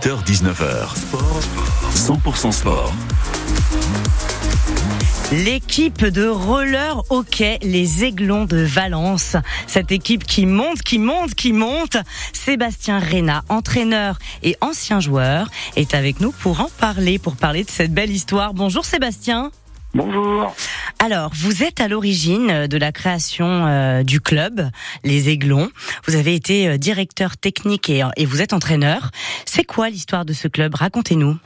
18h-19h. Sport, 100% sport. L'équipe de roller hockey, les Aiglons de Valence. Cette équipe qui monte, qui monte, qui monte. Sébastien Reyna, entraîneur et ancien joueur, est avec nous pour en parler, pour parler de cette belle histoire. Bonjour Sébastien. Bonjour. Alors, vous êtes à l'origine de la création euh, du club, les Aiglons. Vous avez été euh, directeur technique et, et vous êtes entraîneur. C'est quoi l'histoire de ce club? Racontez-nous.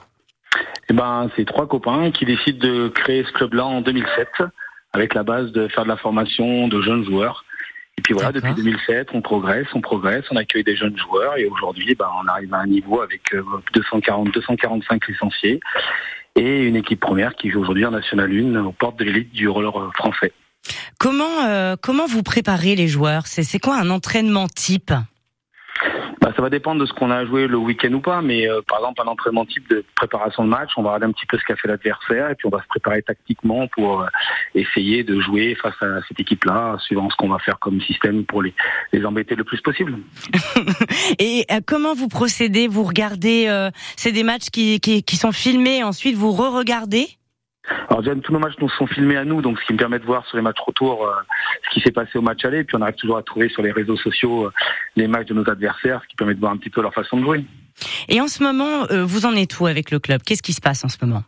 Eh ben, c'est trois copains qui décident de créer ce club-là en 2007, avec la base de faire de la formation de jeunes joueurs. Et puis voilà, depuis 2007, on progresse, on progresse, on accueille des jeunes joueurs et aujourd'hui, ben, on arrive à un niveau avec 240, euh, 245 licenciés et une équipe première qui joue aujourd'hui en National 1 aux portes de l'élite du roller français. Comment euh, comment vous préparez les joueurs? C'est quoi un entraînement type? Ça va dépendre de ce qu'on a joué le week-end ou pas, mais euh, par exemple un entraînement type de préparation de match, on va regarder un petit peu ce qu'a fait l'adversaire et puis on va se préparer tactiquement pour euh, essayer de jouer face à cette équipe-là, suivant ce qu'on va faire comme système pour les, les embêter le plus possible. et euh, comment vous procédez? Vous regardez, c'est des matchs qui, qui, qui sont filmés, ensuite vous re-regardez? Alors déjà, tous nos matchs nous sont filmés à nous, donc ce qui me permet de voir sur les matchs retour euh, ce qui s'est passé au match aller. Et puis on arrive toujours à trouver sur les réseaux sociaux euh, les matchs de nos adversaires, ce qui permet de voir un petit peu leur façon de jouer. Et en ce moment, euh, vous en êtes où avec le club? Qu'est-ce qui se passe en ce moment?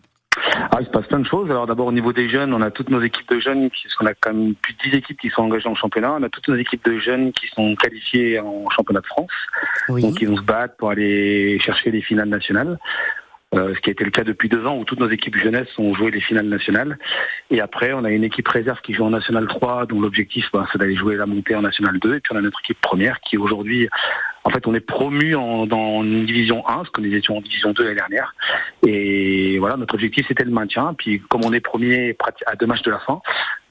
Ah, il se passe plein de choses. Alors d'abord au niveau des jeunes, on a toutes nos équipes de jeunes, puisqu'on a quand même plus de 10 équipes qui sont engagées en championnat. On a toutes nos équipes de jeunes qui sont qualifiées en championnat de France. Donc ils vont se battre pour aller chercher les finales nationales. Euh, ce qui a été le cas depuis deux ans où toutes nos équipes jeunesse ont joué les finales nationales. Et après, on a une équipe réserve qui joue en National 3, dont l'objectif, bah, c'est d'aller jouer la montée en National 2. Et puis on a notre équipe première qui aujourd'hui, en fait, on est promu en, dans une division 1, parce que nous étions en division 2 l'année dernière. Et voilà, notre objectif, c'était le maintien. Puis comme on est premier à deux matchs de la fin,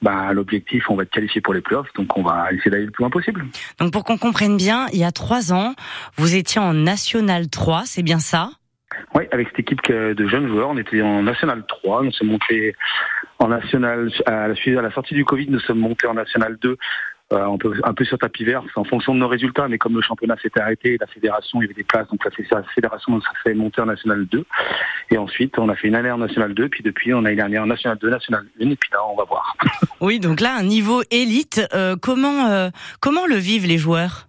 bah, l'objectif, on va être qualifié pour les playoffs, donc on va essayer d'aller le plus loin possible. Donc pour qu'on comprenne bien, il y a trois ans, vous étiez en National 3, c'est bien ça? Oui, avec cette équipe de jeunes joueurs, on était en National 3, on s'est monté en National, à la, sortie du Covid, nous sommes montés en National 2 euh, un, peu, un peu sur tapis vert, c'est en fonction de nos résultats, mais comme le championnat s'était arrêté, la fédération, il y avait des places, donc la fédération ça fait monter en National 2. Et ensuite, on a fait une année en National 2, puis depuis, on a une année en National 2, National 1, et puis là, on va voir. Oui, donc là, un niveau élite, euh, comment, euh, comment le vivent les joueurs?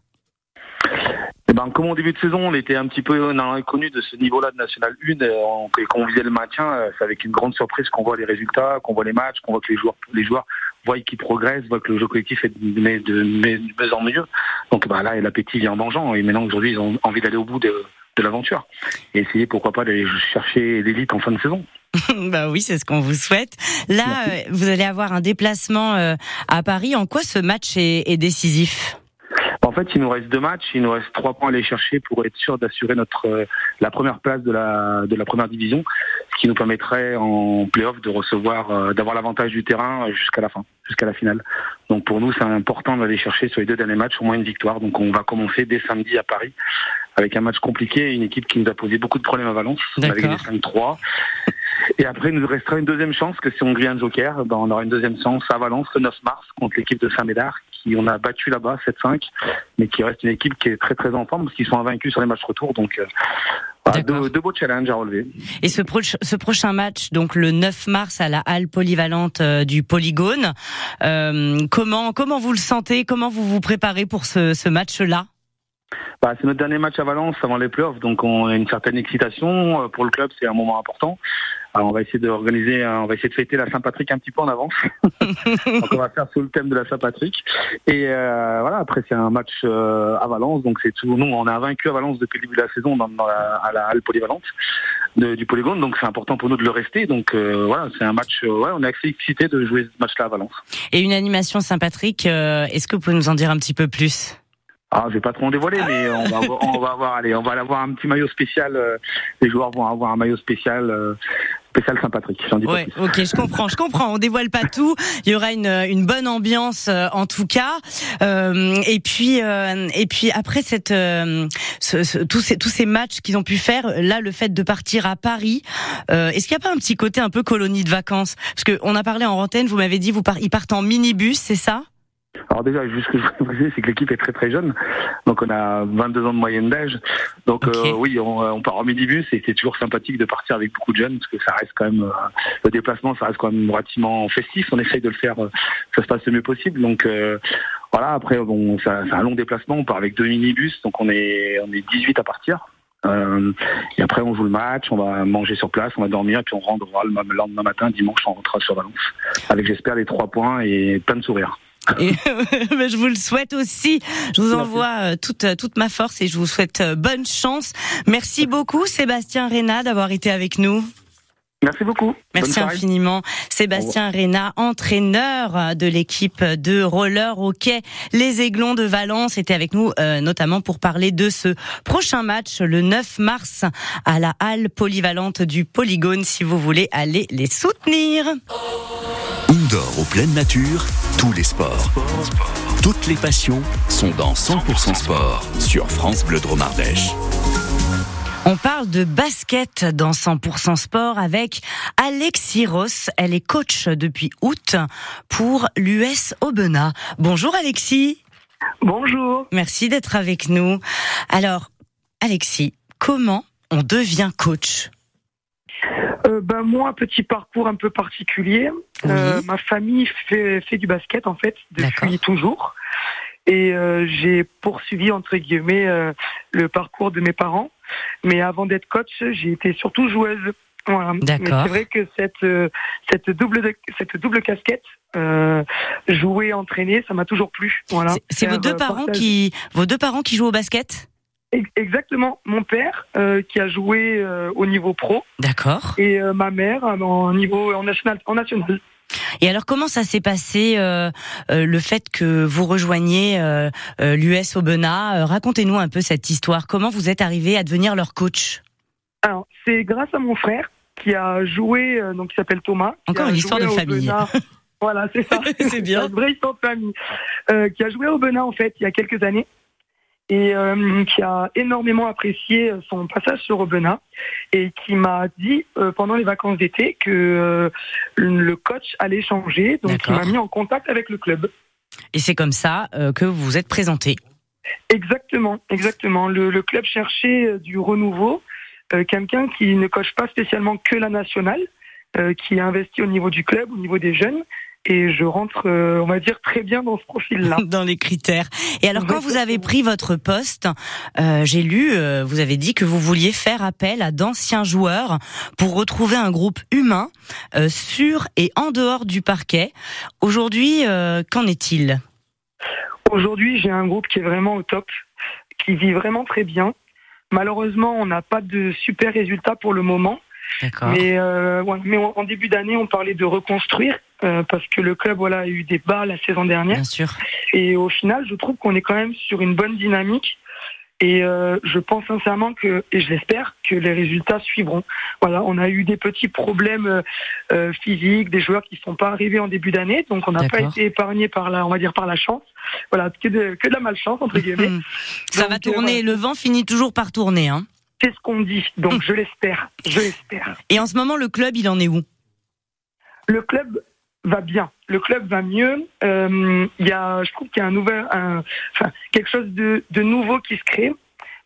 Ben, comme au début de saison, on était un petit peu inconnu de ce niveau-là de National 1 et qu'on visait le maintien, euh, c'est avec une grande surprise qu'on voit les résultats, qu'on voit les matchs, qu'on voit que les joueurs, les joueurs voient qu'ils progressent, voient que le jeu collectif est de, de, mieux en mieux. Donc bah, là, l'appétit vient en mangeant et maintenant aujourd'hui, ils ont envie d'aller au bout de, de l'aventure et essayer pourquoi pas d'aller chercher l'élite en fin de saison. bah oui, c'est ce qu'on vous souhaite. Là, euh, vous allez avoir un déplacement euh, à Paris. En quoi ce match est, est décisif? En fait, il nous reste deux matchs, il nous reste trois points à aller chercher pour être sûr d'assurer notre euh, la première place de la de la première division, ce qui nous permettrait en playoff de recevoir euh, d'avoir l'avantage du terrain jusqu'à la fin, jusqu'à la finale. Donc pour nous, c'est important d'aller chercher sur les deux derniers matchs au moins une victoire. Donc on va commencer dès samedi à Paris avec un match compliqué, une équipe qui nous a posé beaucoup de problèmes à Valence, avec des 5-3. Et après, il nous restera une deuxième chance que si on gagne un joker, ben, on aura une deuxième chance à Valence le 9 mars contre l'équipe de Saint-Médard qui on a battu là-bas 7-5, mais qui reste une équipe qui est très très en forme parce qu'ils sont invaincus sur les matchs retour. Donc euh, deux, beaux challenges à relever. Et ce, ce, prochain match, donc le 9 mars à la halle polyvalente euh, du Polygone, euh, comment comment vous le sentez? Comment vous vous préparez pour ce, ce match-là? Bah, c'est notre dernier match à Valence avant les playoffs, donc on a une certaine excitation. Pour le club, c'est un moment important. Alors on va essayer d'organiser, on va essayer de fêter la Saint-Patrick un petit peu en avance. donc on va faire sous le thème de la Saint-Patrick. Et euh, voilà, après c'est un match euh, à Valence, donc c'est tout. Nous, on a vaincu à Valence depuis le début de la saison dans, la, à la halle polyvalente du Polygone, donc c'est important pour nous de le rester. Donc voilà, c'est un match. ouais, on est assez excité de jouer ce match-là à Valence. Et une animation Saint-Patrick, est-ce que vous pouvez nous en dire un petit peu plus? Ah, je vais pas trop en dévoiler, mais on va, avoir, on va avoir, allez, on va avoir un petit maillot spécial. Euh, les joueurs vont avoir un maillot spécial. Euh, spécial Saint-Patrick. Ouais, ok, je comprends, je comprends. On dévoile pas tout. Il y aura une, une bonne ambiance euh, en tout cas. Euh, et puis euh, et puis après cette ce, ce, tous ces tous ces matchs qu'ils ont pu faire, là le fait de partir à Paris, est-ce qu'il n'y a pas un petit côté un peu colonie de vacances? Parce que on a parlé en antenne, vous m'avez dit vous ils partent en minibus, c'est ça? Alors déjà, juste ce que je voudrais préciser, c'est que l'équipe est très très jeune. Donc on a 22 ans de moyenne d'âge. Donc euh, oui, on, on, part en minibus et c'est toujours sympathique de partir avec beaucoup de jeunes parce que ça reste quand même, euh, le déplacement, ça reste quand même relativement festif. On essaye de le faire, euh, ça se passe le mieux possible. Donc voilà, après, bon, c'est un long déplacement. On part avec deux minibus, donc on est, on est 18 à partir. Euh, et après, on joue le match, on va manger sur place, on va dormir, et puis on rentrera le lendemain matin, dimanche, on rentrera sur Valence. Avec, j'espère, les trois points et plein de sourires. Et, je vous le souhaite aussi. Je vous envoie euh, toute, euh, toute ma force et je vous souhaite euh, bonne chance. Merci beaucoup, Sébastien Réna, d'avoir été avec nous. Merci beaucoup. Merci infiniment. Sébastien Réna, entraîneur de l'équipe de roller hockey Les Aiglons de Valence, était avec nous notamment pour parler de ce prochain match le 9 mars à la halle polyvalente du Polygone si vous voulez aller les soutenir. Indoor, aux pleine nature, tous les sports. Toutes les passions sont dans 100% sport sur France Bleu Dromardèche. On parle de basket dans 100% sport avec Alexis Ross. Elle est coach depuis août pour l'US Aubenas. Bonjour Alexis. Bonjour. Merci d'être avec nous. Alors, Alexis, comment on devient coach? Euh, ben moi, petit parcours un peu particulier. Euh, ma famille fait, fait du basket en fait depuis toujours. Et euh, j'ai poursuivi entre guillemets le parcours de mes parents. Mais avant d'être coach, j'ai été surtout joueuse. Voilà. C'est vrai que cette cette double cette double casquette, jouer, entraîner, ça m'a toujours plu. Voilà. C'est vos deux parents qui vos deux parents qui jouent au basket? Exactement. Mon père euh, qui a joué euh, au niveau pro. D'accord. Et euh, ma mère en niveau en national. En national. Et alors comment ça s'est passé le fait que vous rejoigniez l'US Aubenas? Racontez-nous un peu cette histoire. Comment vous êtes arrivé à devenir leur coach? Alors c'est grâce à mon frère qui a joué donc qui s'appelle Thomas. Encore une histoire de famille. voilà, c'est ça. c'est bien. une vraie histoire de famille. qui a joué au Aubenas en fait il y a quelques années et euh, qui a énormément apprécié son passage sur Aubenas et qui m'a dit euh, pendant les vacances d'été que euh, le coach allait changer, donc il m'a mis en contact avec le club. Et c'est comme ça que vous vous êtes présenté. Exactement, exactement. Le, le club cherchait du renouveau, quelqu'un qui ne coche pas spécialement que la nationale, qui investit au niveau du club, au niveau des jeunes, et je rentre, euh, on va dire, très bien dans ce profil-là. dans les critères. Et alors, quand vous avez pris votre poste, euh, j'ai lu, euh, vous avez dit que vous vouliez faire appel à d'anciens joueurs pour retrouver un groupe humain sur et en dehors du parquet. Aujourd'hui, qu'en est-il? Aujourd'hui, j'ai un groupe qui est vraiment au top, qui vit vraiment très bien. Malheureusement, on n'a pas de super résultats pour le moment. Mais, mais en début d'année, on parlait de reconstruire euh, parce que le club voilà, a eu des bas la saison dernière. Bien sûr. Et au final, je trouve qu'on est quand même sur une bonne dynamique. Et euh, je pense sincèrement que, et je l'espère, que les résultats suivront. Voilà, on a eu des petits problèmes euh, physiques, des joueurs qui ne sont pas arrivés en début d'année, donc on n'a pas été épargné par la, on va dire par la chance. Voilà, que de, que de la malchance entre guillemets. Ça va tourner. Le vent finit toujours par tourner, hein. C'est ce qu'on dit, donc je l'espère, je l'espère. Et en ce moment, le club, il en est où? Le club va bien. Le club va mieux. Euh, y a, je trouve qu'il y a un nouvel, enfin, quelque chose de, nouveau qui se crée.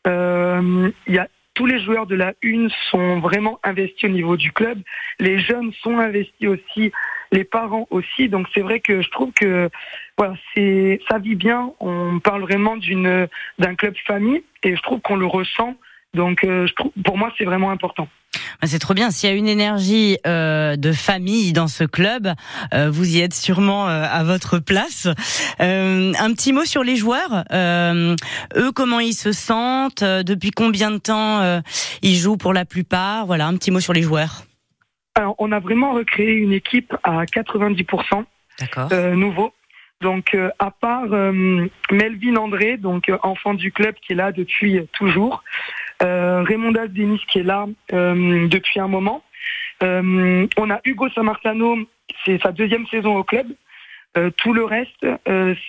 Euh, y a tous les joueurs de la une sont vraiment investis au niveau du club. Les jeunes sont investis aussi, les parents aussi. Donc c'est vrai que je trouve que voilà, c'est ça vit bien. On parle vraiment d'une d'un club famille et je trouve qu'on le ressent donc, euh, je trouve, pour moi, c'est vraiment important. Bah, c'est trop bien. S'il y a une énergie euh, de famille dans ce club, euh, vous y êtes sûrement à votre place. un petit mot sur les joueurs. eux, comment ils se sentent? Depuis combien de temps ils jouent pour la plupart? Voilà, un petit mot sur les joueurs. Alors, on a vraiment recréé une équipe à 90% nouveau. Donc, à part Melvin André, donc enfant du club qui est là depuis toujours, euh, Raymond Denis qui est là euh, depuis un moment. Euh, on a Hugo Samartano, c'est sa deuxième saison au club. tout le reste,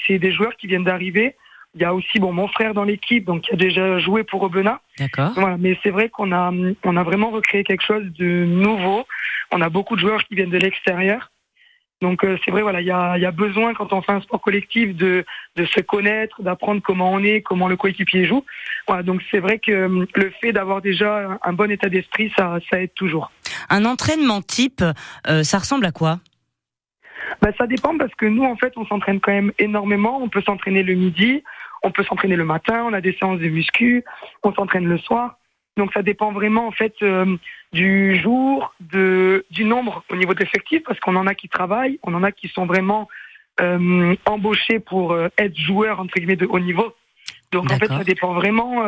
c'est des joueurs qui viennent d'arriver. Il y a aussi bon mon frère dans l'équipe, donc qui a déjà joué pour Aubenas. D'accord. Voilà, mais c'est vrai qu'on a on a vraiment recréé quelque chose de nouveau. On a beaucoup de joueurs qui viennent de l'extérieur. Donc c'est vrai, voilà, il y a, y a, besoin quand on fait un sport collectif de, de se connaître, d'apprendre comment on est, comment le coéquipier joue. Voilà, donc c'est vrai que le fait d'avoir déjà un bon état d'esprit, ça, ça aide toujours. Un entraînement type, ça ressemble à quoi? Bah, ça dépend parce que nous, en fait, on s'entraîne quand même énormément. On peut s'entraîner le midi, on peut s'entraîner le matin, on a des séances de muscu, on s'entraîne le soir. Donc ça dépend vraiment en fait euh, du jour, de, du nombre au niveau de l'effectif, parce qu'on en a qui travaillent, on en a qui sont vraiment euh, embauchés pour euh, être joueurs entre guillemets de haut niveau. Donc en fait ça dépend vraiment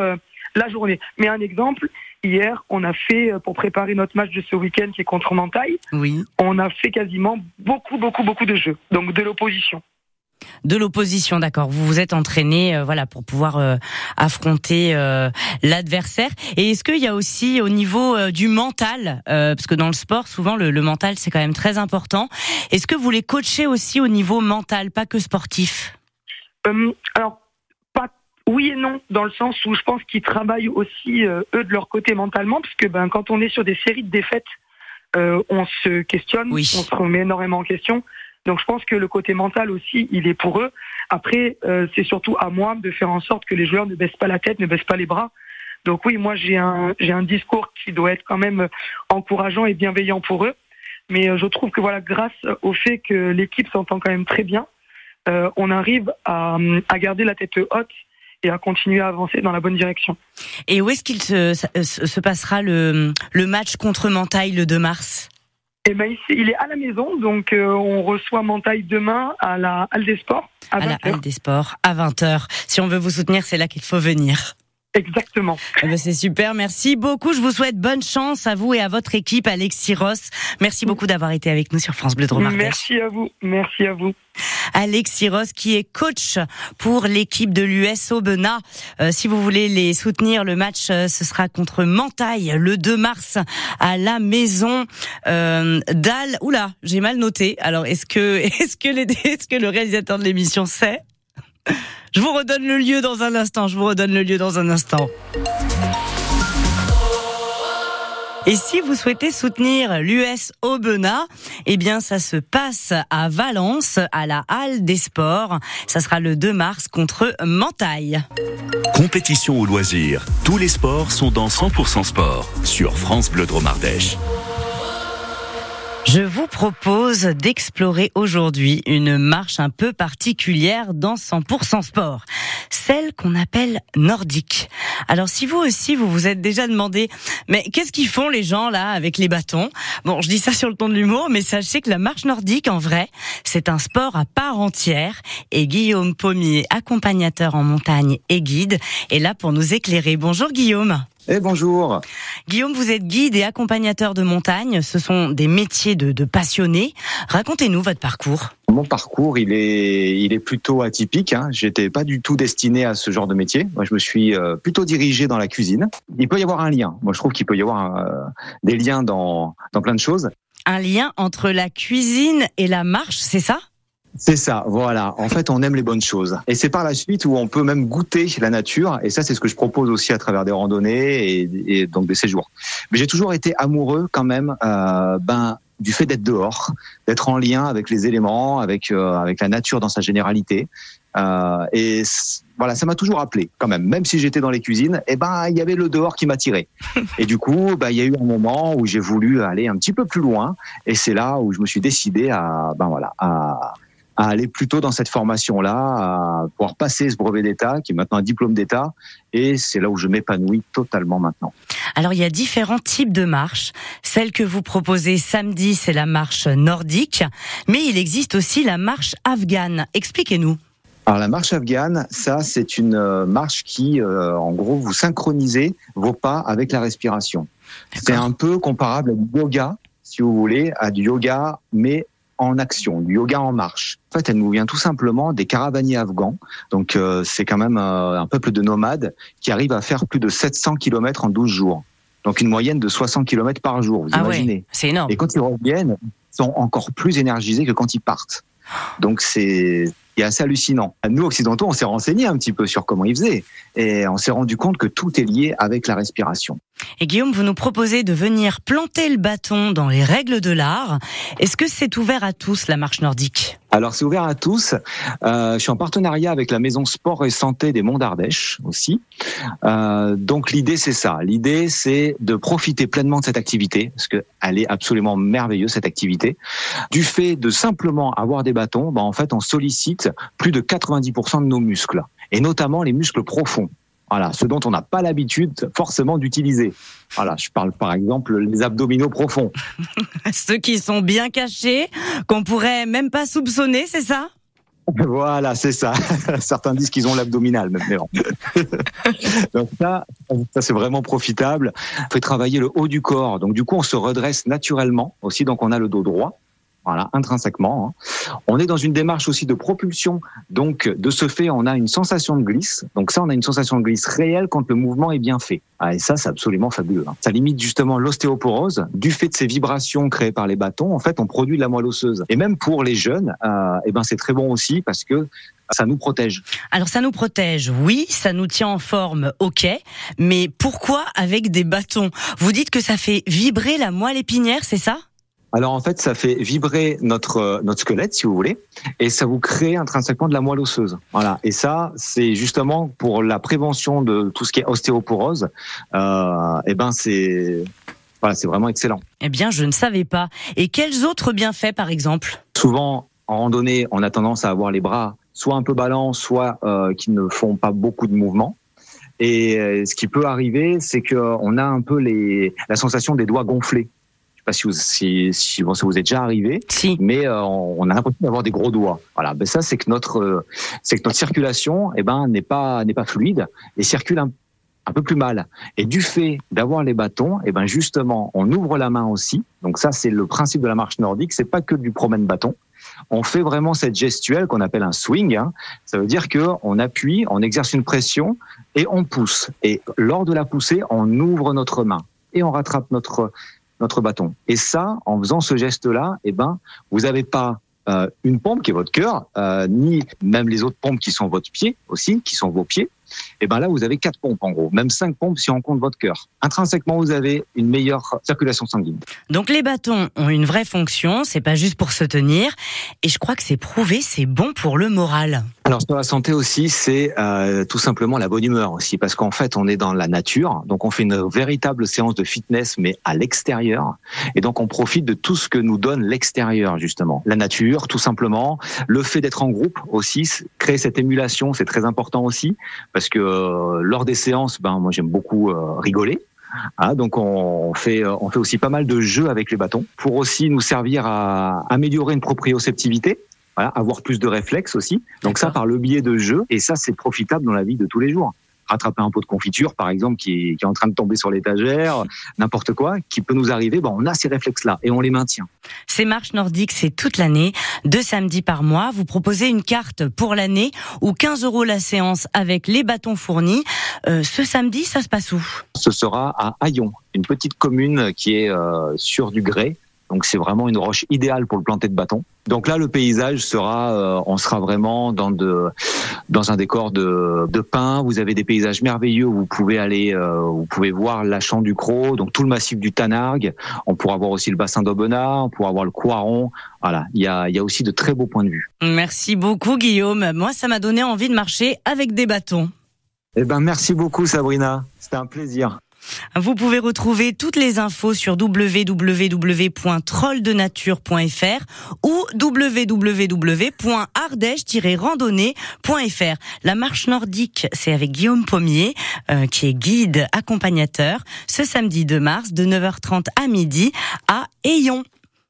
la journée. Mais un exemple, hier, on a fait, pour préparer notre match de ce week-end qui est contre Mantaille, oui. on a fait quasiment beaucoup, beaucoup, beaucoup de jeux, donc de l'opposition. De l'opposition, d'accord. Vous vous êtes entraîné, euh, voilà, pour pouvoir euh, affronter euh, l'adversaire. Et est-ce qu'il y a aussi au niveau du mental, parce que dans le sport, souvent le, mental c'est quand même très important. Est-ce que vous les coachez aussi au niveau mental, pas que sportif? Alors oui et non, dans le sens où je pense qu'ils travaillent aussi eux de leur côté mentalement, puisque ben quand on est sur des séries de défaites, on se questionne, on se remet énormément en question. Donc je pense que le côté mental aussi, il est pour eux. Après, euh, c'est surtout à moi de faire en sorte que les joueurs ne baissent pas la tête, ne baissent pas les bras. Donc oui, moi j'ai un j'ai un discours qui doit être quand même encourageant et bienveillant pour eux. Mais euh, je trouve que voilà, grâce au fait que l'équipe s'entend quand même très bien, on arrive à, à garder la tête haute et à continuer à avancer dans la bonne direction. Et où est-ce qu'il se, se, passera le, le match contre Mentaille le 2 mars? Eh ben, il est à la maison, donc euh, on reçoit Mentaille demain à la Halle des Sports. À, à la Halle des Sports, à 20h. Si on veut vous soutenir, c'est là qu'il faut venir. Exactement. Eh ben c'est super, merci beaucoup. Je vous souhaite bonne chance à vous et à votre équipe, Alexis Ross. Merci beaucoup d'avoir été avec nous sur France Bleu Drôme Merci à vous, merci à vous. Alexis Ross qui est coach pour l'équipe de l'US Aubenas. Euh, si vous voulez les soutenir, le match euh, ce sera contre Mentaille le 2 mars à la maison euh, d'Al. Oula, j'ai mal noté. Alors est-ce que est-ce que les, est-ce que le réalisateur de l'émission sait? Je vous redonne le lieu dans un instant. Je vous redonne le lieu dans un instant. Et si vous souhaitez soutenir l'US Aubenas, eh bien, ça se passe à Valence, à la Halle des Sports. Ça sera le 2 mars contre Mentaille. Compétition au loisir. Tous les sports sont dans 100% sport sur France Bleu Dromardèche. Je vous propose d'explorer aujourd'hui une marche un peu particulière dans 100% sport, celle qu'on appelle nordique. Alors si vous aussi vous vous êtes déjà demandé mais qu'est-ce qu'ils font les gens là avec les bâtons? Bon, je dis ça sur le ton de l'humour, mais sachez que la marche nordique en vrai, c'est un sport à part entière et Guillaume Pommier, accompagnateur en montagne et guide, est là pour nous éclairer. Bonjour Guillaume. Eh bonjour. Guillaume, vous êtes guide et accompagnateur de montagne. Ce sont des métiers de, de passionnés. Racontez-nous votre parcours. Mon parcours, il est, il est plutôt atypique. Hein. J'étais pas du tout destiné à ce genre de métier. Moi, je me suis euh, plutôt dirigé dans la cuisine. Il peut y avoir un lien. Moi, je trouve qu'il peut y avoir euh, des liens dans, dans plein de choses. Un lien entre la cuisine et la marche, c'est ça? C'est ça, voilà. En fait, on aime les bonnes choses. Et c'est par la suite où on peut même goûter la nature. Et ça, c'est ce que je propose aussi à travers des randonnées et, et donc des séjours. Mais j'ai toujours été amoureux quand même euh, ben, du fait d'être dehors, d'être en lien avec les éléments, avec, euh, avec la nature dans sa généralité. Euh, et voilà, ça m'a toujours appelé quand même. Même si j'étais dans les cuisines, eh ben il y avait le dehors qui m'attirait. Et du coup, bah il y a eu un moment où j'ai voulu aller un petit peu plus loin. Et c'est là où je me suis décidé à ben voilà à à aller plutôt dans cette formation-là, à pouvoir passer ce brevet d'État, qui est maintenant un diplôme d'État, et c'est là où je m'épanouis totalement maintenant. Alors il y a différents types de marches. Celle que vous proposez samedi, c'est la marche nordique, mais il existe aussi la marche afghane. Expliquez-nous. Alors la marche afghane, ça c'est une euh, marche qui, euh, en gros, vous synchronisez vos pas avec la respiration. C'est un peu comparable au yoga, si vous voulez, à du yoga, mais en action, du yoga en marche. En fait, elle nous vient tout simplement des caravaniers afghans. Donc, euh, c'est quand même euh, un peuple de nomades qui arrive à faire plus de 700 km en 12 jours. Donc, une moyenne de 60 km par jour, vous ah imaginez. c'est énorme. Et quand ils reviennent, ils sont encore plus énergisés que quand ils partent. Donc, c'est assez hallucinant. Nous, occidentaux, on s'est renseigné un petit peu sur comment ils faisaient. Et on s'est rendu compte que tout est lié avec la respiration. Et Guillaume, vous nous proposez de venir planter le bâton dans les règles de l'art. Est-ce que c'est ouvert à tous la marche nordique alors c'est ouvert à tous. Euh, je suis en partenariat avec la maison sport et santé des Monts d'Ardèche aussi. Euh, donc l'idée c'est ça. L'idée c'est de profiter pleinement de cette activité parce qu'elle est absolument merveilleuse cette activité. Du fait de simplement avoir des bâtons, ben, en fait on sollicite plus de 90% de nos muscles et notamment les muscles profonds. Voilà, ce dont on n'a pas l'habitude forcément d'utiliser. Voilà, je parle par exemple les abdominaux profonds. Ceux qui sont bien cachés, qu'on pourrait même pas soupçonner, c'est ça? Voilà, c'est ça. Certains disent qu'ils ont l'abdominal, même. Donc ça, ça c'est vraiment profitable. On fait travailler le haut du corps. Donc du coup, on se redresse naturellement aussi. Donc on a le dos droit. Voilà, intrinsèquement. Hein. On est dans une démarche aussi de propulsion. Donc, de ce fait, on a une sensation de glisse. Donc ça, on a une sensation de glisse réelle quand le mouvement est bien fait. Ah, et ça, c'est absolument fabuleux. Hein. Ça limite justement l'ostéoporose. Du fait de ces vibrations créées par les bâtons, en fait, on produit de la moelle osseuse. Et même pour les jeunes, euh, eh ben, c'est très bon aussi parce que ça nous protège. Alors ça nous protège, oui, ça nous tient en forme, ok, mais pourquoi avec des bâtons? Vous dites que ça fait vibrer la moelle épinière, c'est ça? Alors en fait, ça fait vibrer notre euh, notre squelette, si vous voulez, et ça vous crée intrinsèquement de la moelle osseuse. Voilà. Et ça, c'est justement pour la prévention de tout ce qui est ostéoporose. Euh, et eh ben c'est voilà, c'est vraiment excellent. Eh bien, je ne savais pas. Et quels autres bienfaits, par exemple? Souvent, en randonnée, on a tendance à avoir les bras soit un peu ballants, soit euh, qui ne font pas beaucoup de mouvements. Et euh, ce qui peut arriver, c'est qu'on a un peu les, la sensation des doigts gonflés pas si, vous, si, si bon, ça vous est déjà arrivé, si. mais euh, on a l'impression d'avoir des gros doigts. Voilà, ben ça c'est que notre euh, c'est que notre circulation eh ben n'est pas n'est pas fluide et circule un, un peu plus mal. Et du fait d'avoir les bâtons, eh ben justement, on ouvre la main aussi. Donc ça c'est le principe de la marche nordique, c'est pas que du promène bâton. On fait vraiment cette gestuelle qu'on appelle un swing. Hein. Ça veut dire que on appuie, on exerce une pression et on pousse. Et lors de la poussée, on ouvre notre main et on rattrape notre notre bâton. Et ça, en faisant ce geste-là, eh ben, vous n'avez pas euh, une pompe qui est votre cœur, euh, ni même les autres pompes qui sont votre pied aussi, qui sont vos pieds, et ben là vous avez quatre pompes en gros, même cinq pompes si on compte votre cœur. Intrinsèquement vous avez une meilleure circulation sanguine. Donc les bâtons ont une vraie fonction, c'est pas juste pour se tenir, et je crois que c'est prouvé, c'est bon pour le moral. Alors sur la santé aussi, c'est euh, tout simplement la bonne humeur aussi, parce qu'en fait on est dans la nature, donc on fait une véritable séance de fitness mais à l'extérieur, et donc on profite de tout ce que nous donne l'extérieur justement, la nature tout simplement, le fait d'être en groupe aussi, créer cette émulation, c'est très important aussi. Parce que euh, lors des séances, ben moi j'aime beaucoup euh, rigoler. Hein, donc on fait euh, on fait aussi pas mal de jeux avec les bâtons pour aussi nous servir à améliorer une proprioceptivité. Voilà, avoir plus de réflexes aussi. Donc ça par le biais de jeux et ça c'est profitable dans la vie de tous les jours rattraper un pot de confiture, par exemple, qui est, qui est en train de tomber sur l'étagère, n'importe quoi, qui peut nous arriver, bon, on a ces réflexes-là et on les maintient. Ces marches nordiques, c'est toute l'année, deux samedis par mois. Vous proposez une carte pour l'année ou 15 euros la séance avec les bâtons fournis. Euh, ce samedi, ça se passe où? Ce sera à Aillon, une petite commune qui est euh, sur du grès, donc c'est vraiment une roche idéale pour le planter de bâton. Donc là, le paysage sera, euh, on sera vraiment dans de, dans un décor de, de pins. Vous avez des paysages merveilleux où vous pouvez aller, euh, vous pouvez voir la champ du Croc, donc tout le massif du Tanargue. On pourra voir aussi le bassin d'Aubenas, on pourra voir le Coiron. Voilà, il y a, il y a aussi de très beaux points de vue. Merci beaucoup, Guillaume. Moi, ça m'a donné envie de marcher avec des bâtons. Eh ben, merci beaucoup, Sabrina. C'était un plaisir. Vous pouvez retrouver toutes les infos sur www.trolldenature.fr ou www.ardèche-randonnée.fr. La marche nordique, c'est avec Guillaume Pommier, euh, qui est guide accompagnateur, ce samedi 2 mars de 9h30 à midi à Ayon.